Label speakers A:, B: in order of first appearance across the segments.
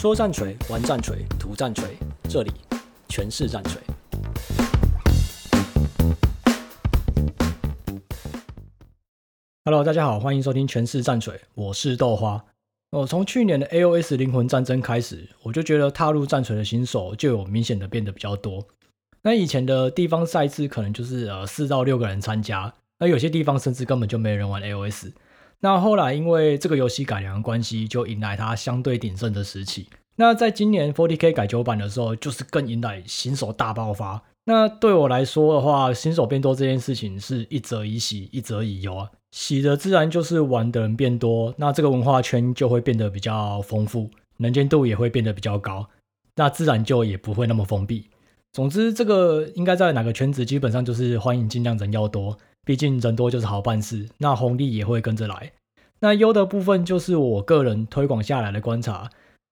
A: 说战锤，玩战锤，图战锤，这里全是战锤。Hello，大家好，欢迎收听全是战锤，我是豆花。哦，从去年的 AOS 灵魂战争开始，我就觉得踏入战锤的新手就有明显的变得比较多。那以前的地方赛制可能就是呃四到六个人参加，那有些地方甚至根本就没人玩 AOS。那后来因为这个游戏改良的关系，就迎来它相对鼎盛的时期。那在今年 40K 改九版的时候，就是更迎来新手大爆发。那对我来说的话，新手变多这件事情是一则以喜，一则以忧啊。喜的自然就是玩的人变多，那这个文化圈就会变得比较丰富，能见度也会变得比较高，那自然就也不会那么封闭。总之，这个应该在哪个圈子，基本上就是欢迎尽量人要多，毕竟人多就是好办事，那红利也会跟着来。那优的部分就是我个人推广下来的观察，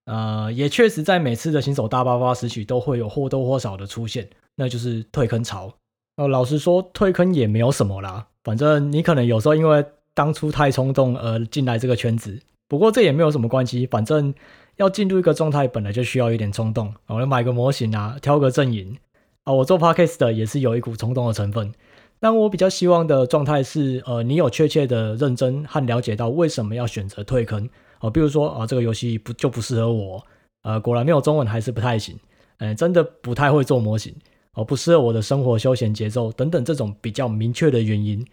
A: 呃，也确实在每次的新手大爆发时期都会有或多或少的出现，那就是退坑潮。呃，老实说，退坑也没有什么啦，反正你可能有时候因为当初太冲动而进来这个圈子，不过这也没有什么关系，反正。要进入一个状态，本来就需要一点冲动。我要买个模型啊，挑个阵营啊。我做 podcast 的也是有一股冲动的成分。但我比较希望的状态是，呃，你有确切的认真和了解到为什么要选择退坑哦。比如说啊，这个游戏不就不适合我，呃，果然没有中文还是不太行。嗯，真的不太会做模型哦，不适合我的生活休闲节奏等等这种比较明确的原因。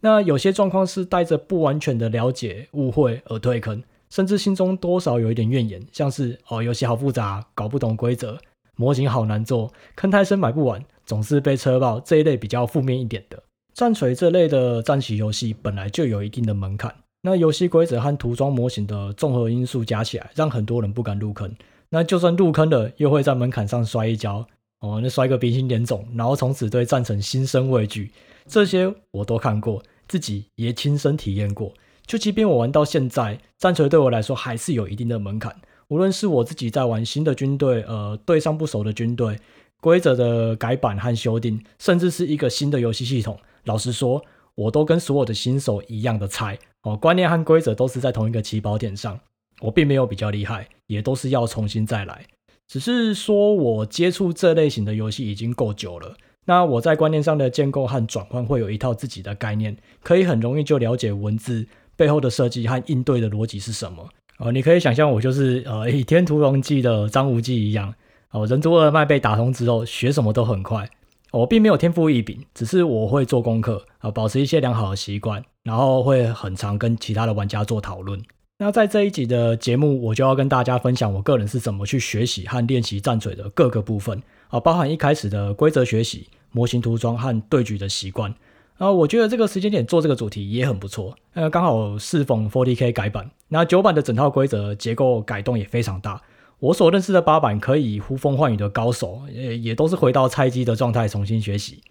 A: 那有些状况是带着不完全的了解、误会而退坑。甚至心中多少有一点怨言，像是哦，游戏好复杂，搞不懂规则，模型好难做，坑太深买不完，总是被车爆这一类比较负面一点的。战锤这类的战棋游戏本来就有一定的门槛，那游戏规则和涂装模型的综合因素加起来，让很多人不敢入坑。那就算入坑了，又会在门槛上摔一跤，哦，那摔个鼻青脸肿，然后从此对战神心生畏惧。这些我都看过，自己也亲身体验过。就即便我玩到现在，战锤对我来说还是有一定的门槛。无论是我自己在玩新的军队，呃，对上不熟的军队，规则的改版和修订，甚至是一个新的游戏系统，老实说，我都跟所有的新手一样的菜哦。观念和规则都是在同一个起跑点上，我并没有比较厉害，也都是要重新再来。只是说我接触这类型的游戏已经够久了，那我在观念上的建构和转换会有一套自己的概念，可以很容易就了解文字。背后的设计和应对的逻辑是什么？哦，你可以想象我就是呃《倚天屠龙记》的张无忌一样。哦，任督二脉被打通之后，学什么都很快。我并没有天赋异禀，只是我会做功课啊，保持一些良好的习惯，然后会很常跟其他的玩家做讨论。那在这一集的节目，我就要跟大家分享我个人是怎么去学习和练习战锤的各个部分啊，包含一开始的规则学习、模型涂装和对局的习惯。啊，我觉得这个时间点做这个主题也很不错。呃，刚好适逢 40K 改版，那九版的整套规则结构改动也非常大。我所认识的八板可以呼风唤雨的高手，也也都是回到菜鸡的状态重新学习。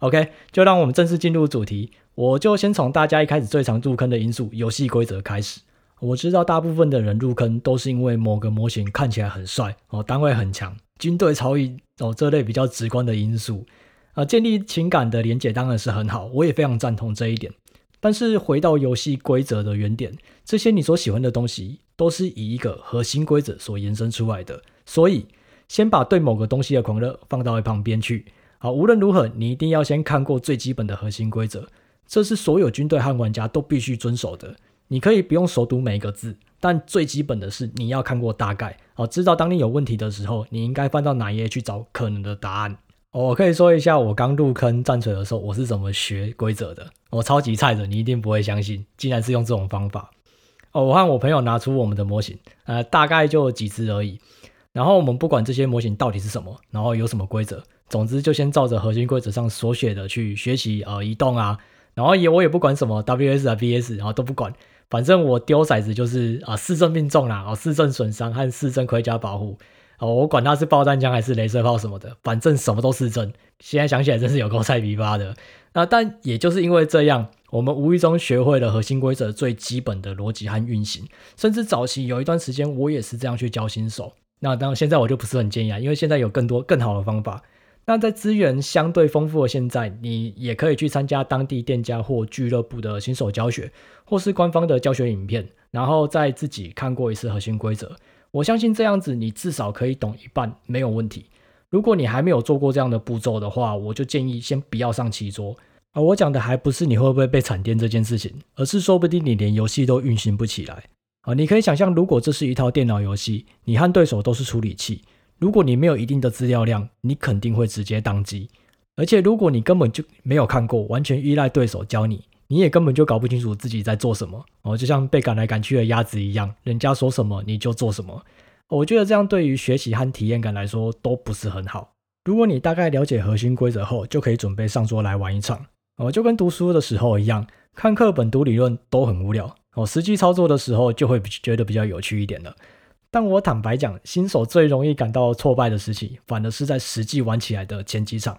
A: OK，就让我们正式进入主题。我就先从大家一开始最常入坑的因素——游戏规则开始。我知道大部分的人入坑都是因为某个模型看起来很帅哦，单位很强，军队超硬哦，这类比较直观的因素。啊，建立情感的连结当然是很好，我也非常赞同这一点。但是回到游戏规则的原点，这些你所喜欢的东西都是以一个核心规则所延伸出来的。所以，先把对某个东西的狂热放到一旁边去。好，无论如何，你一定要先看过最基本的核心规则，这是所有军队和玩家都必须遵守的。你可以不用熟读每一个字，但最基本的是你要看过大概，好，知道当你有问题的时候，你应该翻到哪一页去找可能的答案。我可以说一下我刚入坑战锤的时候，我是怎么学规则的。我超级菜的，你一定不会相信，竟然是用这种方法。哦，我和我朋友拿出我们的模型，呃，大概就几只而已。然后我们不管这些模型到底是什么，然后有什么规则，总之就先照着核心规则上所写的去学习，呃，移动啊，然后也我也不管什么 WS 啊 VS，然后都不管，反正我丢骰子就是啊，四正命中啦，啊，四正损伤和四正盔甲保护。哦，我管它是爆弹枪还是雷射炮什么的，反正什么都是真。现在想起来真是有够菜逼巴的。那但也就是因为这样，我们无意中学会了核心规则最基本的逻辑和运行。甚至早期有一段时间，我也是这样去教新手。那当然现在我就不是很建议啊，因为现在有更多更好的方法。那在资源相对丰富的现在，你也可以去参加当地店家或俱乐部的新手教学，或是官方的教学影片，然后再自己看过一次核心规则。我相信这样子你至少可以懂一半，没有问题。如果你还没有做过这样的步骤的话，我就建议先不要上棋桌。而我讲的还不是你会不会被惨电这件事情，而是说不定你连游戏都运行不起来。啊，你可以想象，如果这是一套电脑游戏，你和对手都是处理器，如果你没有一定的资料量，你肯定会直接当机。而且如果你根本就没有看过，完全依赖对手教你，你也根本就搞不清楚自己在做什么。哦，就像被赶来赶去的鸭子一样，人家说什么你就做什么。我觉得这样对于学习和体验感来说都不是很好。如果你大概了解核心规则后，就可以准备上桌来玩一场。哦，就跟读书的时候一样，看课本、读理论都很无聊。哦，实际操作的时候就会觉得比较有趣一点了。但我坦白讲，新手最容易感到挫败的时期，反而是在实际玩起来的前几场。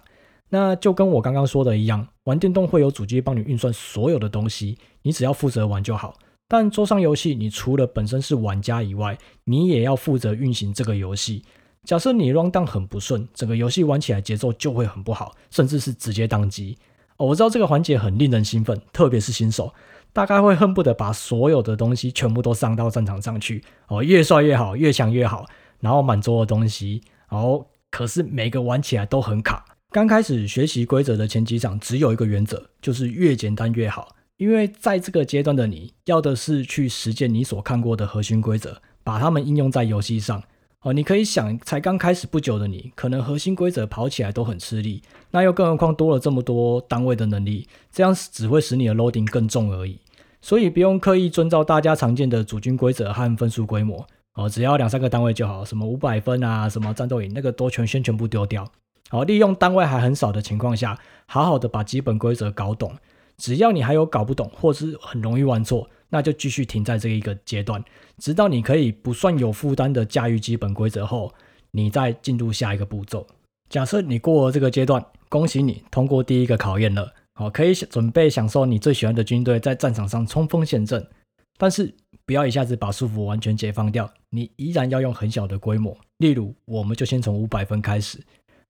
A: 那就跟我刚刚说的一样，玩电动会有主机帮你运算所有的东西，你只要负责玩就好。但桌上游戏，你除了本身是玩家以外，你也要负责运行这个游戏。假设你 run down 很不顺，整个游戏玩起来节奏就会很不好，甚至是直接宕机。哦，我知道这个环节很令人兴奋，特别是新手，大概会恨不得把所有的东西全部都上到战场上去。哦，越帅越好，越强越好，然后满桌的东西。哦，可是每个玩起来都很卡。刚开始学习规则的前几场，只有一个原则，就是越简单越好。因为在这个阶段的你要的是去实践你所看过的核心规则，把它们应用在游戏上。哦，你可以想，才刚开始不久的你，可能核心规则跑起来都很吃力，那又更何况多了这么多单位的能力，这样只会使你的 loading 更重而已。所以不用刻意遵照大家常见的主军规则和分数规模。哦，只要两三个单位就好，什么五百分啊，什么战斗营，那个都全先全部丢掉。好，利用单位还很少的情况下，好好的把基本规则搞懂。只要你还有搞不懂，或是很容易玩错，那就继续停在这一个阶段，直到你可以不算有负担的驾驭基本规则后，你再进入下一个步骤。假设你过了这个阶段，恭喜你通过第一个考验了，好，可以准备享受你最喜欢的军队在战场上冲锋陷阵。但是不要一下子把束缚完全解放掉，你依然要用很小的规模，例如我们就先从五百分开始。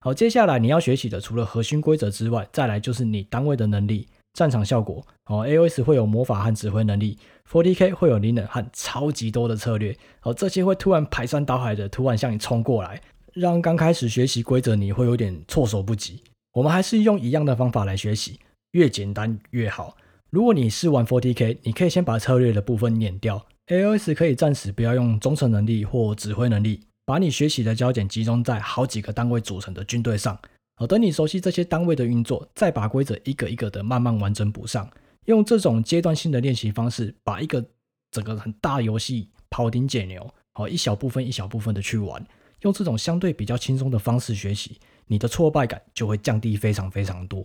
A: 好，接下来你要学习的除了核心规则之外，再来就是你单位的能力。战场效果哦，AOS 会有魔法和指挥能力，40K 会有灵能和超级多的策略，哦，这些会突然排山倒海的突然向你冲过来，让刚开始学习规则你会有点措手不及。我们还是用一样的方法来学习，越简单越好。如果你是玩 40K，你可以先把策略的部分碾掉，AOS 可以暂时不要用忠诚能力或指挥能力，把你学习的焦点集中在好几个单位组成的军队上。好，等你熟悉这些单位的运作，再把规则一个一个的慢慢完整补上。用这种阶段性的练习方式，把一个整个很大游戏庖丁解牛，好，一小部分一小部分的去玩。用这种相对比较轻松的方式学习，你的挫败感就会降低非常非常多。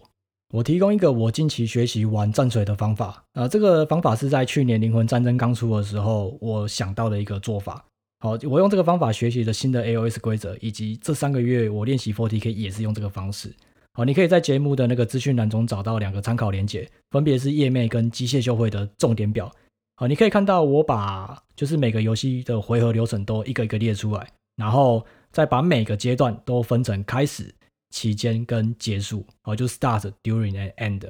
A: 我提供一个我近期学习玩战锤的方法，啊，这个方法是在去年灵魂战争刚出的时候，我想到的一个做法。好，我用这个方法学习的新的 AOS 规则，以及这三个月我练习 40K 也是用这个方式。好，你可以在节目的那个资讯栏中找到两个参考连结，分别是页面跟机械秀会的重点表。好，你可以看到我把就是每个游戏的回合流程都一个一个列出来，然后再把每个阶段都分成开始、期间跟结束。好，就 start、during and end。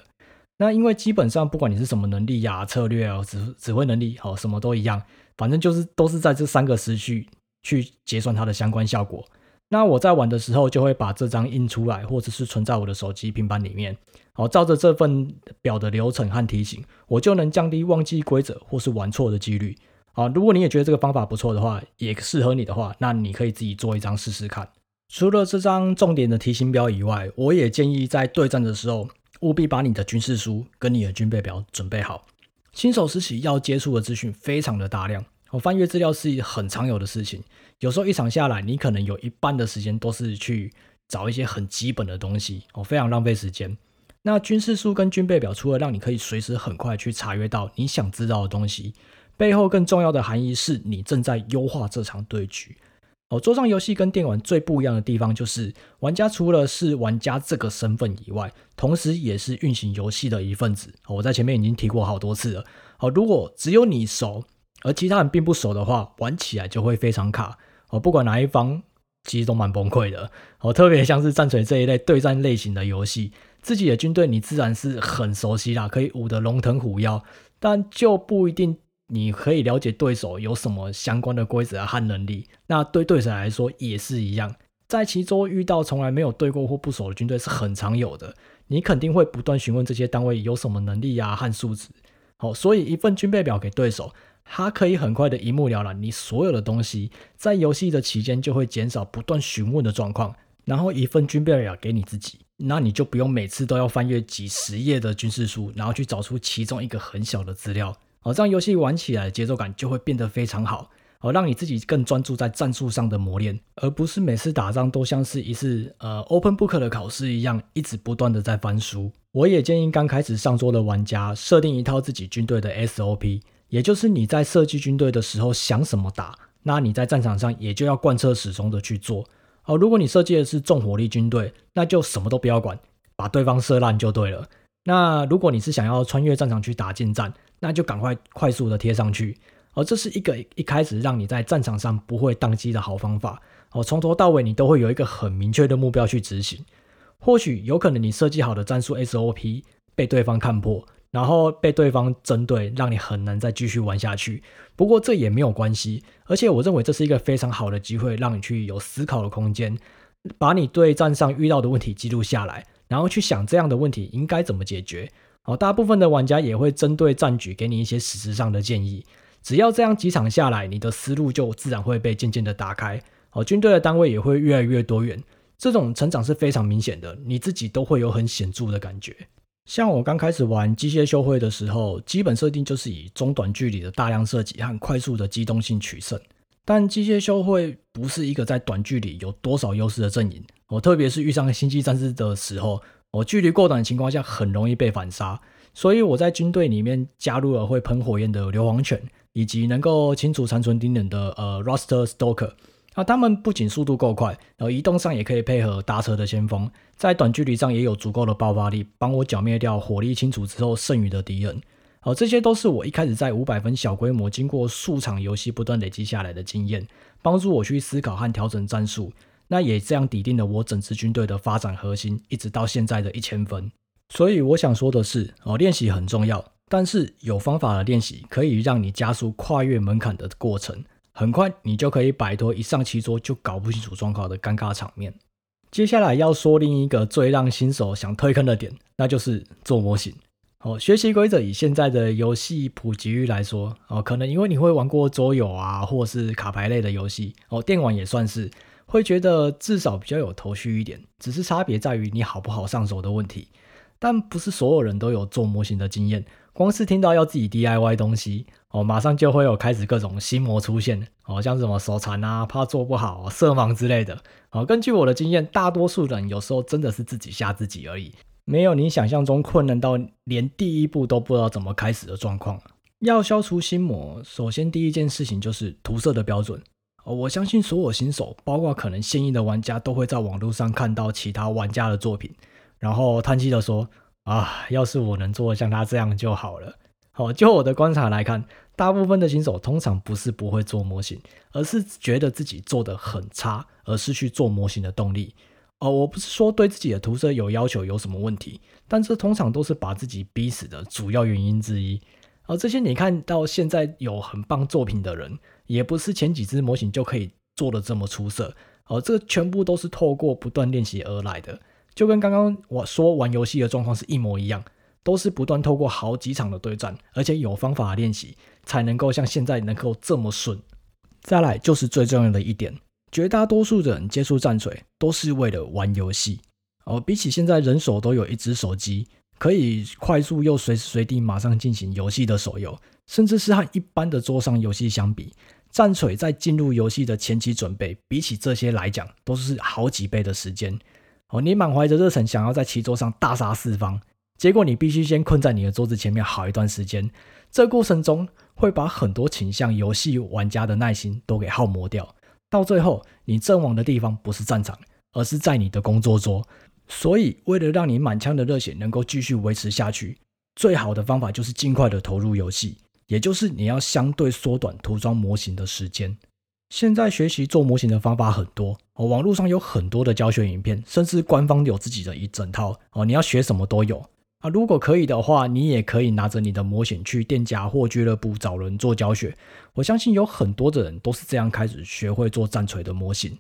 A: 那因为基本上不管你是什么能力呀、策略啊、指指挥能力，好，什么都一样。反正就是都是在这三个时序去结算它的相关效果。那我在玩的时候就会把这张印出来，或者是存在我的手机、平板里面。好，照着这份表的流程和提醒，我就能降低忘记规则或是玩错的几率。好，如果你也觉得这个方法不错的话，也适合你的话，那你可以自己做一张试试看。除了这张重点的提醒表以外，我也建议在对战的时候，务必把你的军事书跟你的军备表准备好。新手时期要接触的资讯非常的大量，我翻阅资料是很常有的事情。有时候一场下来，你可能有一半的时间都是去找一些很基本的东西，哦，非常浪费时间。那军事书跟军备表，除了让你可以随时很快去查阅到你想知道的东西，背后更重要的含义是你正在优化这场对局。哦，桌上游戏跟电玩最不一样的地方就是，玩家除了是玩家这个身份以外，同时也是运行游戏的一份子。我在前面已经提过好多次了。好，如果只有你熟，而其他人并不熟的话，玩起来就会非常卡。哦，不管哪一方，其实都蛮崩溃的。哦，特别像是战锤这一类对战类型的游戏，自己的军队你自然是很熟悉啦，可以舞得龙腾虎跃，但就不一定。你可以了解对手有什么相关的规则和能力。那对对手来说也是一样，在其中遇到从来没有对过或不熟的军队是很常有的。你肯定会不断询问这些单位有什么能力啊和素质。好，所以一份军备表给对手，它可以很快的一目了然你所有的东西，在游戏的期间就会减少不断询问的状况。然后一份军备表给你自己，那你就不用每次都要翻阅几十页的军事书，然后去找出其中一个很小的资料。哦，这样游戏玩起来节奏感就会变得非常好。哦，让你自己更专注在战术上的磨练，而不是每次打仗都像是一次呃 open book 的考试一样，一直不断的在翻书。我也建议刚开始上桌的玩家设定一套自己军队的 SOP，也就是你在设计军队的时候想什么打，那你在战场上也就要贯彻始终的去做。哦，如果你设计的是重火力军队，那就什么都不要管，把对方射烂就对了。那如果你是想要穿越战场去打近战，那就赶快快速的贴上去。而这是一个一开始让你在战场上不会宕机的好方法。哦，从头到尾你都会有一个很明确的目标去执行。或许有可能你设计好的战术 SOP 被对方看破，然后被对方针对，让你很难再继续玩下去。不过这也没有关系，而且我认为这是一个非常好的机会，让你去有思考的空间，把你对战上遇到的问题记录下来，然后去想这样的问题应该怎么解决。好，大部分的玩家也会针对战局给你一些实质上的建议。只要这样几场下来，你的思路就自然会被渐渐的打开，哦，军队的单位也会越来越多元，这种成长是非常明显的，你自己都会有很显著的感觉。像我刚开始玩机械修会的时候，基本设定就是以中短距离的大量射击和快速的机动性取胜，但机械修会不是一个在短距离有多少优势的阵营，我，特别是遇上星际战士的时候，我，距离过短的情况下很容易被反杀，所以我在军队里面加入了会喷火焰的硫磺犬。以及能够清除残存敌人的呃 Roster Stalker，那他们不仅速度够快，然后移动上也可以配合搭车的先锋，在短距离上也有足够的爆发力，帮我剿灭掉火力清除之后剩余的敌人。好，这些都是我一开始在五百分小规模，经过数场游戏不断累积下来的经验，帮助我去思考和调整战术。那也这样底定了我整支军队的发展核心，一直到现在的一千分。所以我想说的是，哦，练习很重要。但是有方法的练习可以让你加速跨越门槛的过程，很快你就可以摆脱一上棋桌就搞不清楚状况的尴尬场面。接下来要说另一个最让新手想退坑的点，那就是做模型。哦，学习规则以现在的游戏普及率来说，哦，可能因为你会玩过桌游啊，或是卡牌类的游戏，哦，电玩也算是，会觉得至少比较有头绪一点，只是差别在于你好不好上手的问题。但不是所有人都有做模型的经验。光是听到要自己 DIY 东西哦，马上就会有开始各种心魔出现哦，像什么手残啊、怕做不好、色盲之类的。哦，根据我的经验，大多数人有时候真的是自己吓自己而已，没有你想象中困难到连第一步都不知道怎么开始的状况。要消除心魔，首先第一件事情就是涂色的标准。我相信所有新手，包括可能现役的玩家，都会在网络上看到其他玩家的作品，然后叹气的说。啊，要是我能做像他这样就好了。好，就我的观察来看，大部分的新手通常不是不会做模型，而是觉得自己做得很差，而失去做模型的动力。哦，我不是说对自己的涂色有要求有什么问题，但这通常都是把自己逼死的主要原因之一。而这些你看到现在有很棒作品的人，也不是前几只模型就可以做的这么出色。而这全部都是透过不断练习而来的。就跟刚刚我说玩游戏的状况是一模一样，都是不断透过好几场的对战，而且有方法练习，才能够像现在能够这么顺。再来就是最重要的一点，绝大多数的人接触战锤都是为了玩游戏。哦，比起现在人手都有一只手机，可以快速又随时随地马上进行游戏的手游，甚至是和一般的桌上游戏相比，战锤在进入游戏的前期准备，比起这些来讲，都是好几倍的时间。哦，你满怀着热忱，想要在棋桌上大杀四方，结果你必须先困在你的桌子前面好一段时间。这过程中会把很多倾向游戏玩家的耐心都给耗磨掉。到最后，你阵亡的地方不是战场，而是在你的工作桌。所以，为了让你满腔的热血能够继续维持下去，最好的方法就是尽快的投入游戏，也就是你要相对缩短涂装模型的时间。现在学习做模型的方法很多哦，网络上有很多的教学影片，甚至官方有自己的一整套哦。你要学什么都有啊，如果可以的话，你也可以拿着你的模型去店家或俱乐部找人做教学。我相信有很多的人都是这样开始学会做战锤的模型。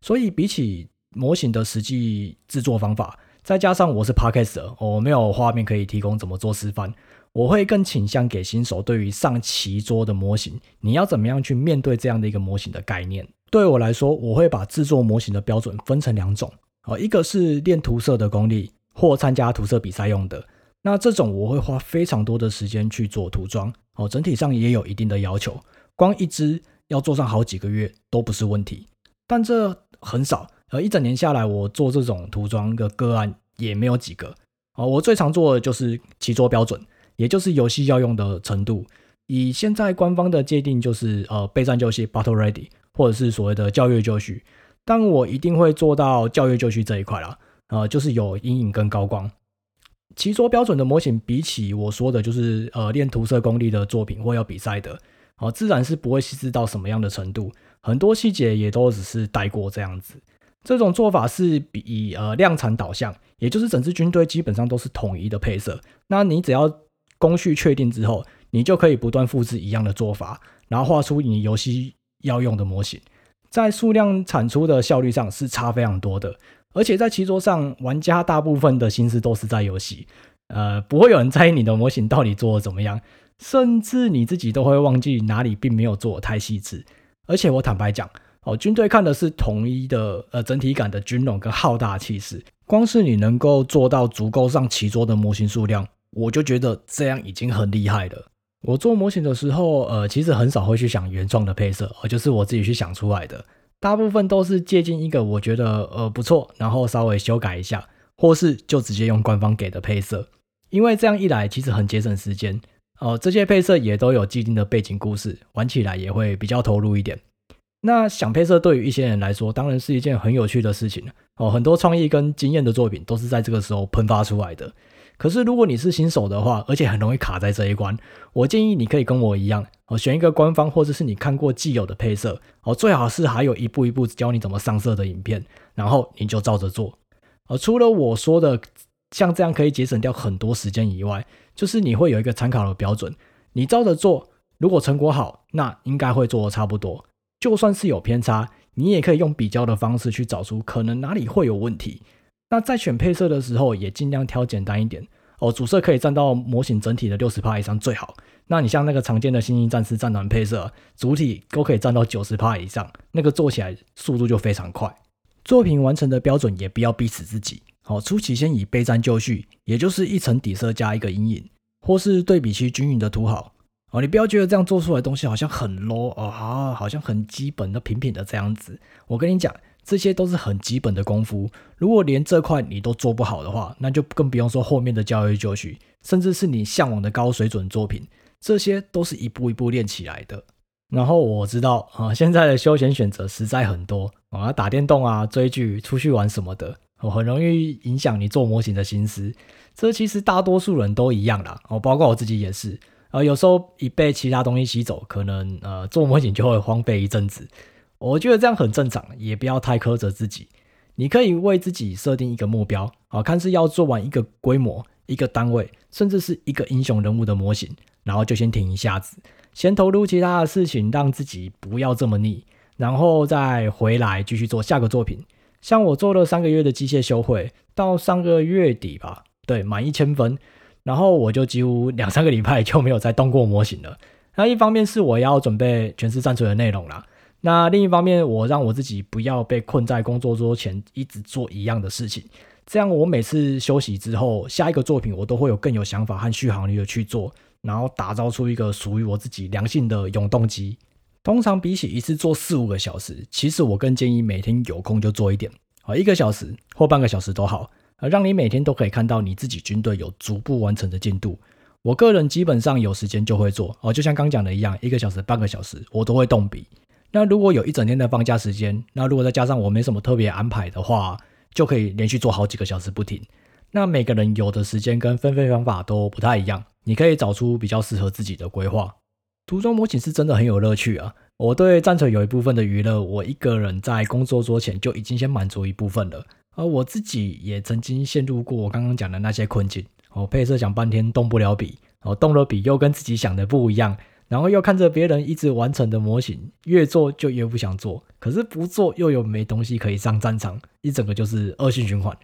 A: 所以比起模型的实际制作方法，再加上我是 Podcaster，我没有画面可以提供怎么做示范，我会更倾向给新手对于上棋桌的模型，你要怎么样去面对这样的一个模型的概念。对我来说，我会把制作模型的标准分成两种，啊，一个是练涂色的功力。或参加涂色比赛用的，那这种我会花非常多的时间去做涂装，哦，整体上也有一定的要求，光一支要做上好几个月都不是问题，但这很少，而一整年下来，我做这种涂装的个案也没有几个，哦，我最常做的就是棋桌标准，也就是游戏要用的程度，以现在官方的界定就是呃备战就绪 （battle ready） 或者是所谓的教育就绪，但我一定会做到教育就绪这一块啦。呃，就是有阴影跟高光。其说标准的模型，比起我说的，就是呃练涂色功力的作品或要比赛的，哦、呃，自然是不会细致到什么样的程度，很多细节也都只是带过这样子。这种做法是比呃量产导向，也就是整支军队基本上都是统一的配色。那你只要工序确定之后，你就可以不断复制一样的做法，然后画出你游戏要用的模型，在数量产出的效率上是差非常多的。而且在棋桌上，玩家大部分的心思都是在游戏，呃，不会有人在意你的模型到底做的怎么样，甚至你自己都会忘记哪里并没有做得太细致。而且我坦白讲，哦，军队看的是统一的，呃，整体感的军容跟浩大气势。光是你能够做到足够上棋桌的模型数量，我就觉得这样已经很厉害了。我做模型的时候，呃，其实很少会去想原创的配色，而就是我自己去想出来的。大部分都是借鉴一个我觉得呃不错，然后稍微修改一下，或是就直接用官方给的配色，因为这样一来其实很节省时间。呃，这些配色也都有既定的背景故事，玩起来也会比较投入一点。那想配色对于一些人来说，当然是一件很有趣的事情哦。很多创意跟经验的作品都是在这个时候喷发出来的。可是，如果你是新手的话，而且很容易卡在这一关，我建议你可以跟我一样，哦，选一个官方或者是你看过既有的配色，哦，最好是还有一步一步教你怎么上色的影片，然后你就照着做。而除了我说的像这样可以节省掉很多时间以外，就是你会有一个参考的标准，你照着做，如果成果好，那应该会做的差不多。就算是有偏差，你也可以用比较的方式去找出可能哪里会有问题。那在选配色的时候，也尽量挑简单一点哦，主色可以占到模型整体的六十趴以上最好。那你像那个常见的星际战士战团配色，主体都可以占到九十趴以上，那个做起来速度就非常快。作品完成的标准也不要逼死自己，好，初期先以备战就绪，也就是一层底色加一个阴影，或是对比区均匀的涂好。哦，你不要觉得这样做出来东西好像很 low 哦，好像很基本的平平的这样子。我跟你讲。这些都是很基本的功夫，如果连这块你都做不好的话，那就更不用说后面的教育就绪，甚至是你向往的高水准作品，这些都是一步一步练起来的。然后我知道啊，现在的休闲选择实在很多啊，打电动啊、追剧、出去玩什么的，很容易影响你做模型的心思。这其实大多数人都一样啦，哦，包括我自己也是。啊，有时候一被其他东西吸走，可能呃做模型就会荒废一阵子。我觉得这样很正常，也不要太苛责自己。你可以为自己设定一个目标，好，看是要做完一个规模、一个单位，甚至是一个英雄人物的模型，然后就先停一下子，先投入其他的事情，让自己不要这么腻，然后再回来继续做下个作品。像我做了三个月的机械修会，到上个月底吧，对，满一千分，然后我就几乎两三个礼拜就没有再动过模型了。那一方面是我要准备全视战锤的内容啦。那另一方面，我让我自己不要被困在工作桌前，一直做一样的事情。这样，我每次休息之后，下一个作品我都会有更有想法和续航力的去做，然后打造出一个属于我自己良性的永动机。通常比起一次做四五个小时，其实我更建议每天有空就做一点啊，一个小时或半个小时都好，啊，让你每天都可以看到你自己军队有逐步完成的进度。我个人基本上有时间就会做哦，就像刚讲的一样，一个小时、半个小时我都会动笔。那如果有一整天的放假时间，那如果再加上我没什么特别安排的话，就可以连续做好几个小时不停。那每个人有的时间跟分配方法都不太一样，你可以找出比较适合自己的规划。涂装模型是真的很有乐趣啊！我对战锤有一部分的娱乐，我一个人在工作桌前就已经先满足一部分了。而我自己也曾经陷入过我刚刚讲的那些困境，哦，配色想半天动不了笔，哦，动了笔又跟自己想的不一样，然后又看着别人一直完成的模型，越做就越不想做，可是不做又有没东西可以上战场，一整个就是恶性循环。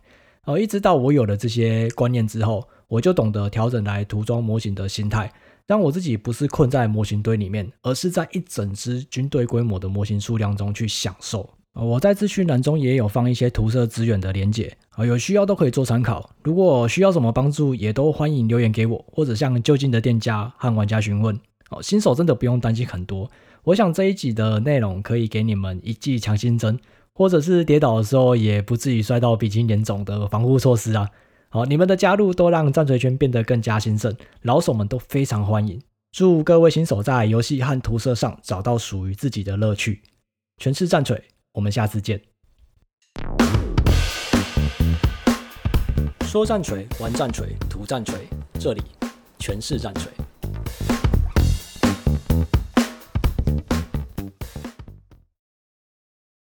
A: 哦，一直到我有了这些观念之后，我就懂得调整来涂装模型的心态，让我自己不是困在模型堆里面，而是在一整支军队规模的模型数量中去享受。我在资讯栏中也有放一些涂色资源的连结，有需要都可以做参考。如果需要什么帮助，也都欢迎留言给我，或者向就近的店家和玩家询问。哦，新手真的不用担心很多。我想这一集的内容可以给你们一剂强心针，或者是跌倒的时候也不至于摔到鼻青脸肿的防护措施啊。好，你们的加入都让战锤圈变得更加兴盛，老手们都非常欢迎。祝各位新手在游戏和涂色上找到属于自己的乐趣。全是战锤。我们下次见。说战锤，玩战锤，涂战锤，这里全是战锤。